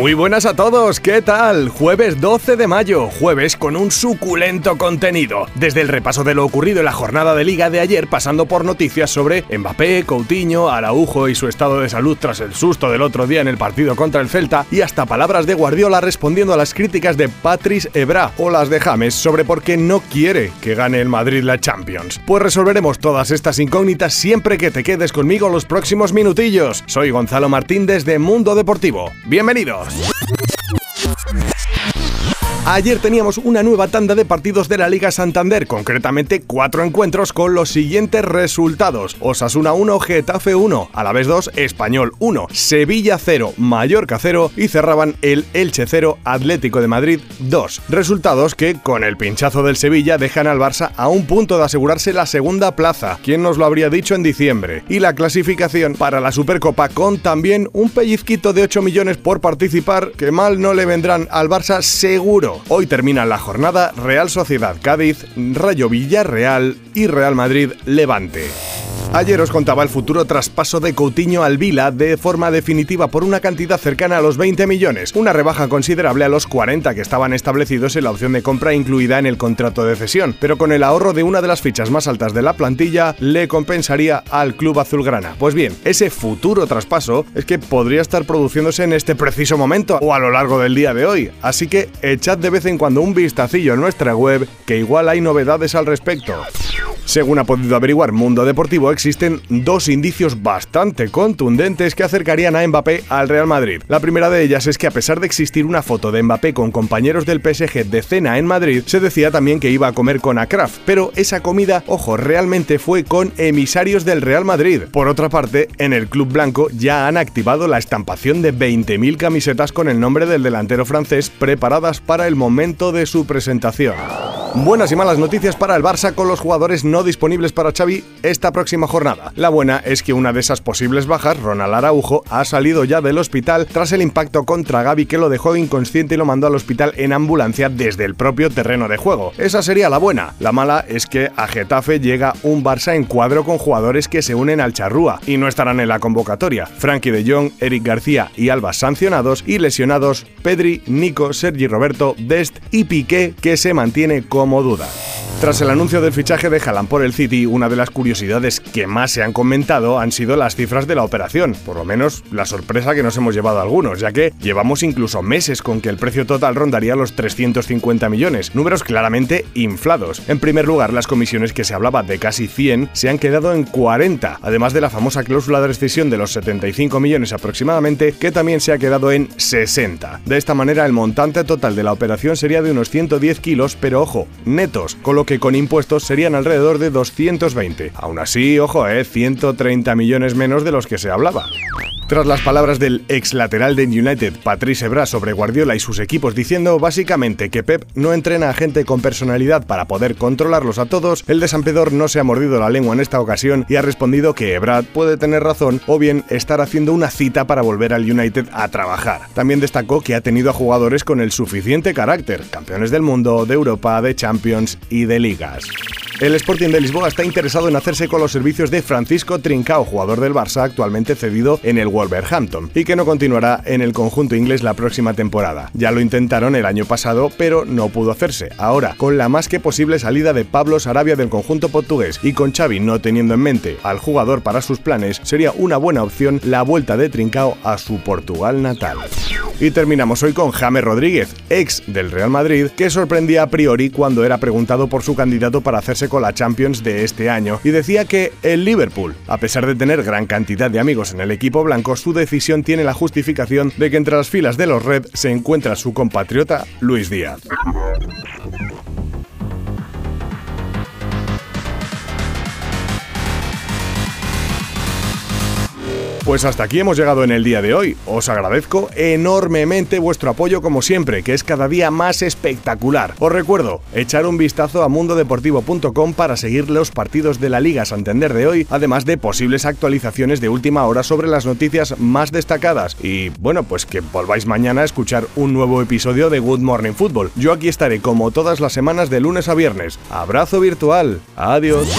Muy buenas a todos, ¿qué tal? Jueves 12 de mayo, jueves con un suculento contenido. Desde el repaso de lo ocurrido en la jornada de liga de ayer, pasando por noticias sobre Mbappé, Coutinho, Araujo y su estado de salud tras el susto del otro día en el partido contra el Celta, y hasta palabras de Guardiola respondiendo a las críticas de Patrice Ebra o las de James sobre por qué no quiere que gane el Madrid la Champions. Pues resolveremos todas estas incógnitas siempre que te quedes conmigo los próximos minutillos. Soy Gonzalo Martín desde Mundo Deportivo. Bienvenido. Ayer teníamos una nueva tanda de partidos de la Liga Santander, concretamente cuatro encuentros con los siguientes resultados. Osasuna 1, Getafe 1, Alavés 2, Español 1, Sevilla 0, Mallorca 0 y cerraban el Elche 0, Atlético de Madrid 2. Resultados que, con el pinchazo del Sevilla, dejan al Barça a un punto de asegurarse la segunda plaza. ¿Quién nos lo habría dicho en diciembre? Y la clasificación para la Supercopa con también un pellizquito de 8 millones por participar, que mal no le vendrán al Barça seguro. Hoy termina la jornada Real Sociedad Cádiz, Rayo Villarreal y Real Madrid Levante. Ayer os contaba el futuro traspaso de Coutinho al Vila de forma definitiva por una cantidad cercana a los 20 millones, una rebaja considerable a los 40 que estaban establecidos en la opción de compra incluida en el contrato de cesión, pero con el ahorro de una de las fichas más altas de la plantilla le compensaría al club azulgrana. Pues bien, ese futuro traspaso es que podría estar produciéndose en este preciso momento o a lo largo del día de hoy, así que echad de vez en cuando un vistacillo en nuestra web que igual hay novedades al respecto. Según ha podido averiguar Mundo Deportivo, existen dos indicios bastante contundentes que acercarían a Mbappé al Real Madrid. La primera de ellas es que a pesar de existir una foto de Mbappé con compañeros del PSG de cena en Madrid, se decía también que iba a comer con Akraf, pero esa comida, ojo, realmente fue con emisarios del Real Madrid. Por otra parte, en el Club Blanco ya han activado la estampación de 20.000 camisetas con el nombre del delantero francés preparadas para el momento de su presentación. Buenas y malas noticias para el Barça con los jugadores no disponibles para Xavi esta próxima jornada. La buena es que una de esas posibles bajas, Ronald Araujo, ha salido ya del hospital tras el impacto contra Gaby que lo dejó inconsciente y lo mandó al hospital en ambulancia desde el propio terreno de juego. Esa sería la buena. La mala es que a Getafe llega un Barça en cuadro con jugadores que se unen al charrúa y no estarán en la convocatoria. Frankie de Jong, Eric García y Alba sancionados y lesionados Pedri, Nico, Sergi Roberto, Dest y Piqué que se mantiene con como duda. Tras el anuncio del fichaje de Haaland por el City, una de las curiosidades que más se han comentado han sido las cifras de la operación, por lo menos la sorpresa que nos hemos llevado algunos, ya que llevamos incluso meses con que el precio total rondaría los 350 millones, números claramente inflados. En primer lugar, las comisiones que se hablaba de casi 100 se han quedado en 40, además de la famosa cláusula de rescisión de los 75 millones aproximadamente, que también se ha quedado en 60. De esta manera, el montante total de la operación sería de unos 110 kilos, pero ojo, netos, con con impuestos serían alrededor de 220. Aún así, ojo, eh, 130 millones menos de los que se hablaba. Tras las palabras del ex lateral de United, Patrice Evra, sobre Guardiola y sus equipos diciendo básicamente que Pep no entrena a gente con personalidad para poder controlarlos a todos, el desampedor no se ha mordido la lengua en esta ocasión y ha respondido que Ebra puede tener razón o bien estar haciendo una cita para volver al United a trabajar. También destacó que ha tenido a jugadores con el suficiente carácter, campeones del mundo, de Europa, de Champions y de ligas. El Sporting de Lisboa está interesado en hacerse con los servicios de Francisco Trincao, jugador del Barça actualmente cedido en el Wolverhampton, y que no continuará en el conjunto inglés la próxima temporada. Ya lo intentaron el año pasado, pero no pudo hacerse. Ahora, con la más que posible salida de Pablo Sarabia del conjunto portugués y con Xavi no teniendo en mente al jugador para sus planes, sería una buena opción la vuelta de Trincao a su Portugal natal. Y terminamos hoy con James Rodríguez, ex del Real Madrid, que sorprendía a priori cuando era preguntado por su candidato para hacerse con la Champions de este año y decía que el Liverpool, a pesar de tener gran cantidad de amigos en el equipo su decisión tiene la justificación de que entre las filas de los Red se encuentra su compatriota Luis Díaz. Pues hasta aquí hemos llegado en el día de hoy. Os agradezco enormemente vuestro apoyo como siempre, que es cada día más espectacular. Os recuerdo, echar un vistazo a mundodeportivo.com para seguir los partidos de la Liga Santander de hoy, además de posibles actualizaciones de última hora sobre las noticias más destacadas. Y bueno, pues que volváis mañana a escuchar un nuevo episodio de Good Morning Football. Yo aquí estaré como todas las semanas de lunes a viernes. Abrazo virtual. Adiós.